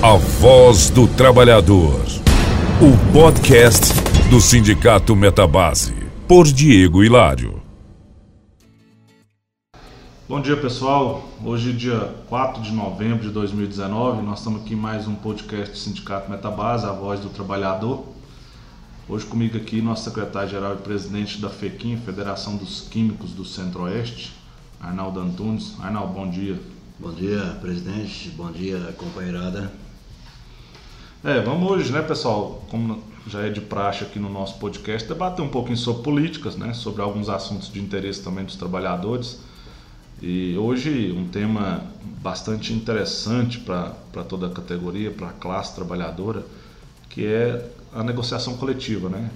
A Voz do Trabalhador. O podcast do Sindicato Metabase. Por Diego Hilário. Bom dia, pessoal. Hoje, dia 4 de novembro de 2019, nós estamos aqui em mais um podcast do Sindicato Metabase, A Voz do Trabalhador. Hoje comigo aqui, nosso secretário-geral e presidente da FEQUIM, Federação dos Químicos do Centro-Oeste, Arnaldo Antunes. Arnaldo, bom dia. Bom dia, presidente. Bom dia, companheirada. É, vamos hoje, né, pessoal, como já é de praxe aqui no nosso podcast, debater um pouquinho sobre políticas, né, sobre alguns assuntos de interesse também dos trabalhadores. E hoje um tema bastante interessante para toda a categoria, para a classe trabalhadora, que é a negociação coletiva, né?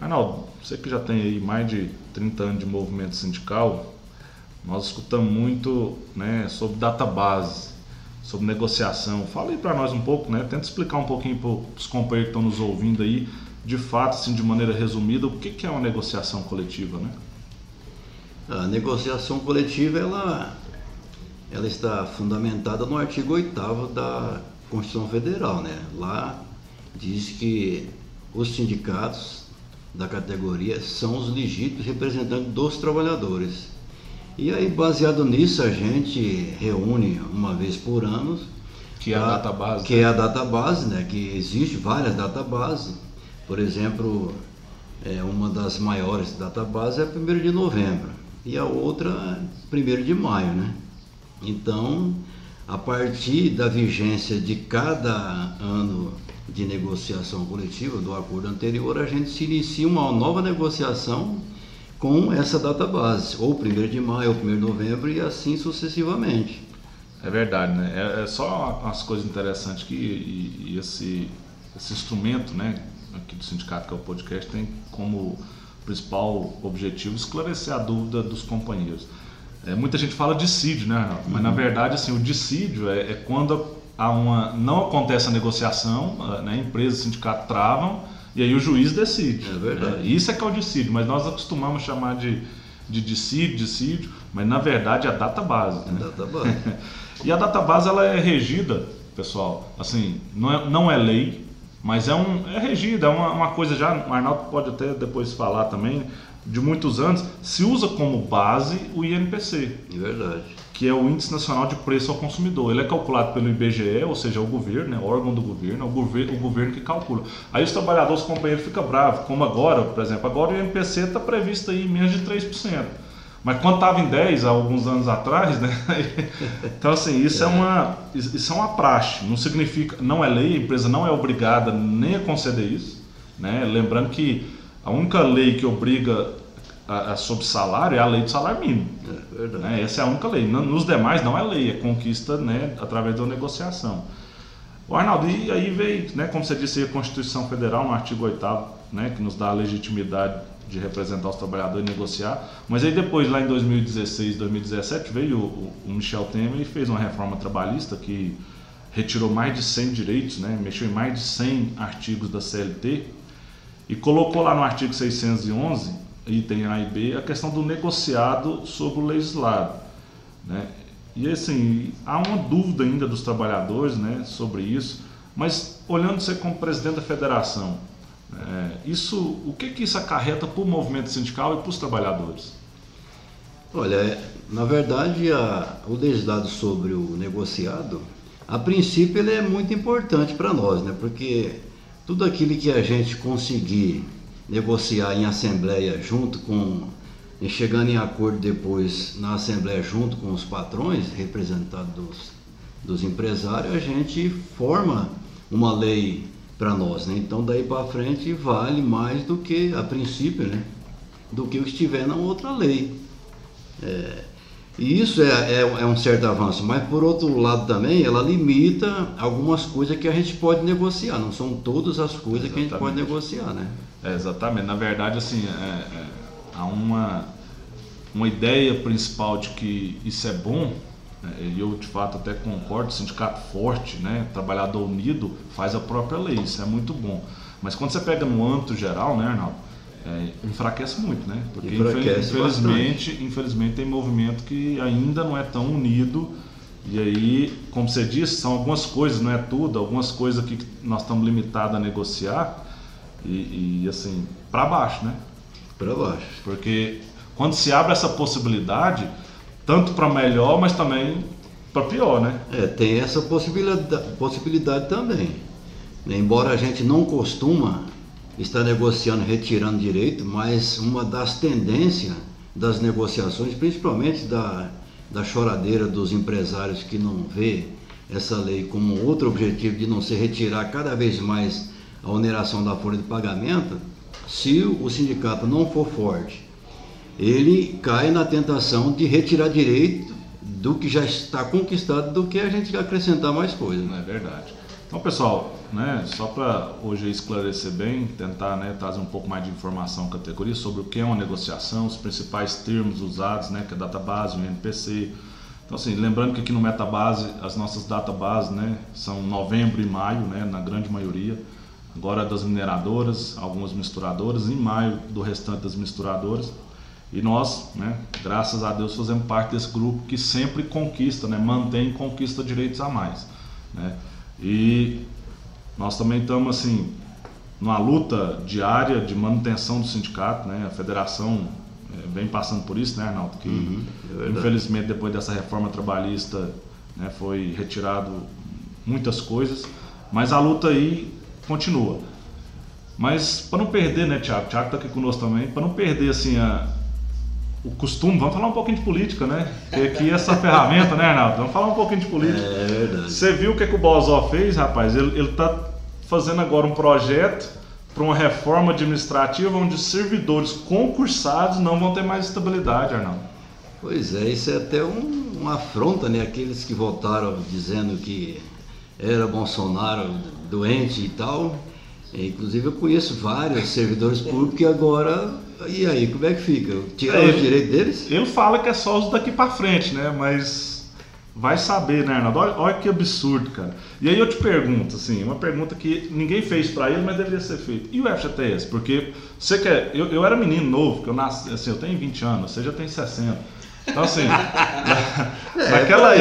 Arnaldo, você que já tem aí mais de 30 anos de movimento sindical, nós escutamos muito né, sobre database, sobre negociação. Fala aí para nós um pouco, né? Tenta explicar um pouquinho para os companheiros que estão nos ouvindo aí, de fato, assim, de maneira resumida, o que, que é uma negociação coletiva, né? A negociação coletiva, ela, ela está fundamentada no artigo 8 da Constituição Federal, né? Lá diz que os sindicatos da categoria são os legítimos representantes dos trabalhadores. E aí, baseado nisso, a gente reúne uma vez por ano. Que é a, a database. Que é a database, né? Que existe várias databases. Por exemplo, é, uma das maiores databases é 1 de novembro. E a outra, 1 de maio, né? Então, a partir da vigência de cada ano de negociação coletiva do acordo anterior, a gente se inicia uma nova negociação com essa data base, ou 1 de maio, ou 1 de novembro e assim sucessivamente. É verdade, né? É, é só as coisas interessantes que e, e esse, esse instrumento, né, aqui do sindicato que é o podcast, tem como principal objetivo esclarecer a dúvida dos companheiros. É, muita gente fala dissídio, né, Renato? Mas uhum. na verdade, assim, o dissídio é, é, quando há uma, não acontece a negociação, né, empresa e sindicato travam e aí o juiz decide. É verdade. É, isso é que é o dissídio, mas nós acostumamos chamar de, de dissídio, dissídio, mas na verdade é a data base. Né? Data base. e a data base ela é regida, pessoal, assim, não é, não é lei, mas é, um, é regida, é uma, uma coisa já, o Arnaldo pode até depois falar também, de muitos anos, se usa como base o INPC. É verdade que é o Índice Nacional de Preço ao Consumidor. Ele é calculado pelo IBGE, ou seja, o governo, né, o órgão do governo, é o governo, o governo que calcula. Aí os trabalhadores, os companheiros ficam bravos, como agora, por exemplo, agora o INPC está previsto aí em menos de 3%. Mas quando estava em 10, há alguns anos atrás, né? Então assim, isso é. é uma isso é uma praxe, não significa, não é lei, a empresa não é obrigada nem a conceder isso, né? Lembrando que a única lei que obriga a, a, sobre salário é a lei do salário mínimo. É né? Essa é a única lei. Nos demais não é lei, é conquista né, através da negociação. O Arnaldo, e aí veio, né, como você disse, a Constituição Federal, no artigo 8 né, que nos dá a legitimidade de representar os trabalhadores e negociar. Mas aí depois, lá em 2016, 2017, veio o, o Michel Temer e fez uma reforma trabalhista que retirou mais de 100 direitos, né, mexeu em mais de 100 artigos da CLT e colocou lá no artigo 611 item A e B, a questão do negociado sobre o legislado. Né? E assim, há uma dúvida ainda dos trabalhadores né, sobre isso, mas olhando você como presidente da federação, é, isso, o que, que isso acarreta para o movimento sindical e para os trabalhadores? Olha, na verdade, a, o legislado sobre o negociado, a princípio ele é muito importante para nós, né? porque tudo aquilo que a gente conseguir negociar em assembleia junto com e chegando em acordo depois na assembleia junto com os patrões representados dos, empresários a gente forma uma lei para nós né? então daí para frente vale mais do que a princípio né do que o que estiver na outra lei é, e isso é, é, é, um certo avanço, mas por outro lado também ela limita algumas coisas que a gente pode negociar, não são todas as coisas exatamente. que a gente pode negociar, né? É, exatamente, na verdade assim, é, é, há uma, uma ideia principal de que isso é bom, né? e eu de fato até concordo, sindicato forte, né? trabalhador unido, faz a própria lei, isso é muito bom. Mas quando você pega no âmbito geral, né, Arnaldo? É, enfraquece muito, né? Porque enfraquece infelizmente, infelizmente tem movimento que ainda não é tão unido E aí, como você disse, são algumas coisas, não é tudo, algumas coisas que nós estamos limitados a negociar e, e assim, para baixo, né? Para baixo. Porque quando se abre essa possibilidade, tanto para melhor, mas também para pior, né? É, tem essa possibilidade, possibilidade também. Embora a gente não costuma estar negociando, retirando direito, mas uma das tendências das negociações, principalmente da da choradeira dos empresários que não vê essa lei como outro objetivo de não se retirar cada vez mais a oneração da folha de pagamento, se o sindicato não for forte, ele cai na tentação de retirar direito do que já está conquistado do que a gente acrescentar mais coisas. É verdade. Então, pessoal, né, só para hoje esclarecer bem, tentar né, trazer um pouco mais de informação categoria sobre o que é uma negociação, os principais termos usados, né, que é a database, o NPC. Então, assim, lembrando que aqui no Metabase, as nossas databases né, são novembro e maio, né, na grande maioria. Agora das mineradoras, algumas misturadoras, em maio do restante das misturadoras. E nós, né, graças a Deus, fazemos parte desse grupo que sempre conquista, né, mantém e conquista direitos a mais. Né? E nós também estamos assim numa luta diária de manutenção do sindicato, né? A federação é, vem passando por isso, né, Arnaldo? Que uhum, é infelizmente depois dessa reforma trabalhista né, foi retirado muitas coisas, mas a luta aí continua. Mas para não perder, né, Tiago? Tiago está aqui conosco também. Para não perder assim a, o costume, vamos falar um pouquinho de política, né? Porque aqui essa ferramenta, né, Arnaldo? Vamos falar um pouquinho de política. É, é verdade. Você viu o que, que o Bozó fez, rapaz? Ele está fazendo agora um projeto para uma reforma administrativa onde servidores concursados não vão ter mais estabilidade, Arnaldo. Pois é, isso é até um, uma afronta, né? Aqueles que votaram dizendo que era Bolsonaro doente e tal. Inclusive eu conheço vários servidores públicos que agora e aí, como é que fica? Tirar é, os direitos deles? Ele fala que é só os daqui para frente, né? Mas vai saber, né, Arnaldo? Olha, olha, que absurdo, cara. E aí eu te pergunto, assim, uma pergunta que ninguém fez para ele, mas deveria ser feita. E o FGTS? Porque você quer. Eu, eu era menino novo, que eu nasci, assim, eu tenho 20 anos, você já tem 60. Então, assim, é, naquela,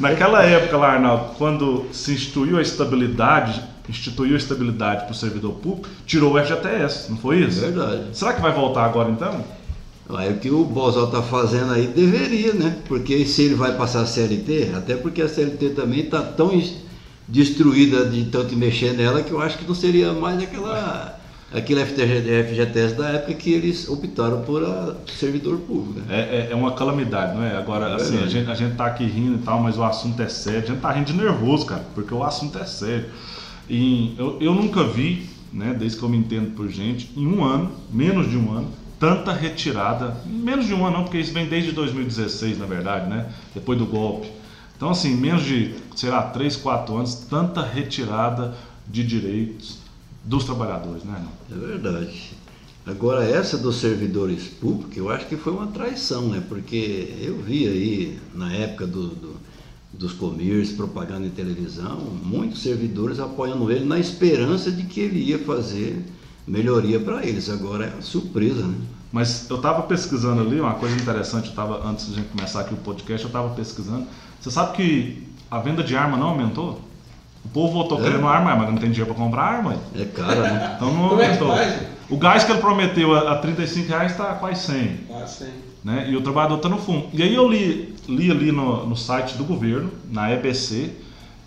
naquela época lá, Arnaldo, quando se instituiu a estabilidade instituiu estabilidade para o servidor público, tirou o FGTS, não foi isso? Verdade. Será que vai voltar agora então? É o que o Bozal está fazendo aí deveria, né? Porque se ele vai passar a CLT, até porque a CLT também está tão destruída de tanto mexer nela que eu acho que não seria mais aquela aquele FGTS da época que eles optaram por servidor público. Né? É, é, é, uma calamidade, não é? Agora, é assim, a gente, a gente tá aqui rindo e tal, mas o assunto é sério. A gente tá rindo de nervoso, cara, porque o assunto é sério. E eu, eu nunca vi, né, desde que eu me entendo por gente, em um ano, menos de um ano, tanta retirada. Menos de um ano não, porque isso vem desde 2016, na verdade, né? Depois do golpe. Então, assim, menos de, sei lá, 3, 4 anos, tanta retirada de direitos dos trabalhadores, né? Não? É verdade. Agora, essa dos servidores públicos, eu acho que foi uma traição, né? Porque eu vi aí, na época do, do dos comércios, propaganda em televisão, muitos servidores apoiando ele na esperança de que ele ia fazer melhoria para eles. Agora é surpresa, né? Mas eu estava pesquisando ali, uma coisa interessante, eu tava, antes de a gente começar aqui o podcast, eu estava pesquisando. Você sabe que a venda de arma não aumentou? O povo voltou é. querendo arma, mas não tem dinheiro para comprar arma. É caro, né? Então não Como aumentou. É o gás que ele prometeu a, a 35 reais está quase 100. Quase 100. Né? E o trabalhador está no fundo. E aí eu li, li ali no, no site do governo, na EBC,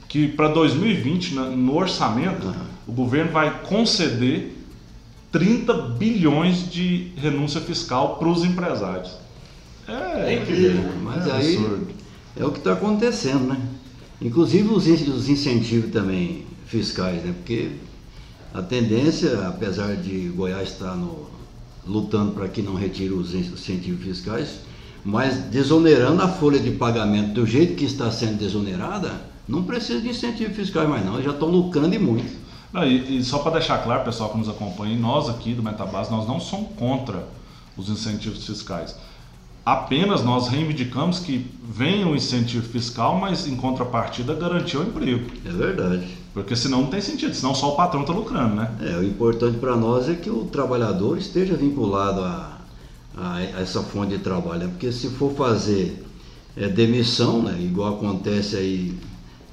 que para 2020, no orçamento, uhum. o governo vai conceder 30 bilhões de renúncia fiscal para os empresários. É, é incrível, mas é aí absurdo. é o que está acontecendo, né? Inclusive os, os incentivos também fiscais, né? Porque a tendência, apesar de Goiás estar no, lutando para que não retire os incentivos fiscais, mas desonerando a folha de pagamento do jeito que está sendo desonerada, não precisa de incentivo fiscal mais não, já estão lucrando e muito. Não, e, e, só para deixar claro, pessoal que nos acompanha, nós aqui do Metabase, nós não somos contra os incentivos fiscais. Apenas nós reivindicamos que venha o incentivo fiscal, mas em contrapartida garantir o emprego. É verdade. Porque senão não tem sentido, senão só o patrão está lucrando, né? É, o importante para nós é que o trabalhador esteja vinculado a, a, a, essa fonte de trabalho, né? porque se for fazer é, demissão, né? Igual acontece aí,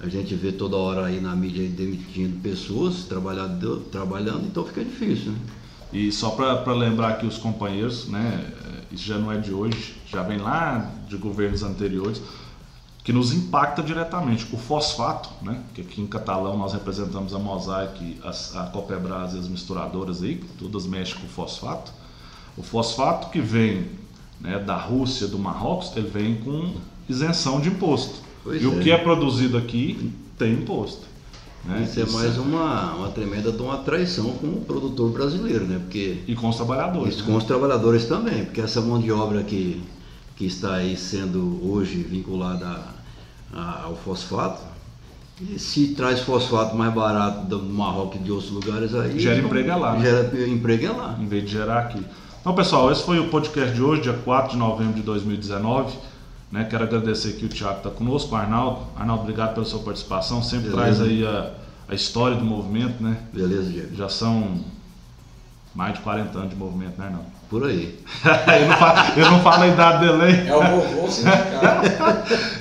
a gente vê toda hora aí na mídia aí demitindo pessoas, trabalhando então fica difícil, né? E só para lembrar aqui os companheiros, né, isso já não é de hoje, já vem lá de governos anteriores, que nos impacta diretamente. O fosfato, né, que aqui em Catalão nós representamos a Mosaic, a, a Copebras e as misturadoras aí, todas mexem com fosfato. O fosfato que vem né, da Rússia, do Marrocos, ele vem com isenção de imposto. Pois e é. o que é produzido aqui tem imposto. Né? Isso é mais uma, uma tremenda uma traição com o produtor brasileiro, né? Porque, e com os trabalhadores. Isso, né? com os trabalhadores também, porque essa mão de obra que, que está aí sendo hoje vinculada a, a, ao fosfato, e se traz fosfato mais barato do Marrocos e de outros lugares aí. Gera emprego lá. Né? Gera emprego lá. Em vez de gerar aqui. Então, pessoal, esse foi o podcast de hoje, dia 4 de novembro de 2019. Né? Quero agradecer que o Thiago está conosco, o Arnaldo. Arnaldo, obrigado pela sua participação. Sempre Beleza. traz aí a, a história do movimento, né? Beleza, Diego. Já são mais de 40 anos de movimento, né, Arnaldo? Por aí. eu, não falo, eu não falo a idade dele aí. É o vovô sindical.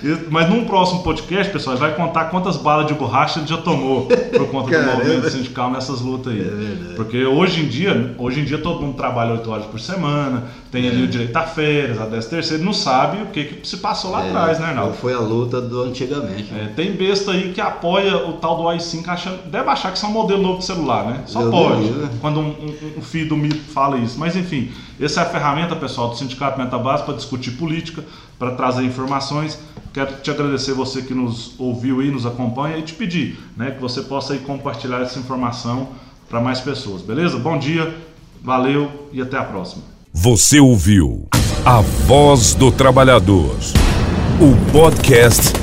Mas num próximo podcast, pessoal, ele vai contar quantas balas de borracha ele já tomou por conta Caramba. do movimento sindical nessas lutas aí. É Porque hoje em dia, hoje em dia todo mundo trabalha 8 horas por semana, tem é. ali o direito a férias, a 10 terceiro, não sabe o que, que se passou lá é, atrás, né, Arnaldo? Foi a luta do antigamente. É, tem besta aí que apoia o tal do i5 achando. Deve achar que isso é um modelo novo de celular, né? Só pode. Quando um, um, um filho do mito fala isso. Mas enfim. Essa é a ferramenta, pessoal, do Sindicato Metabase para discutir política, para trazer informações. Quero te agradecer você que nos ouviu e nos acompanha e te pedir né, que você possa aí compartilhar essa informação para mais pessoas, beleza? Bom dia, valeu e até a próxima. Você ouviu A Voz do Trabalhador, o podcast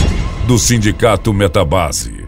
do Sindicato Metabase.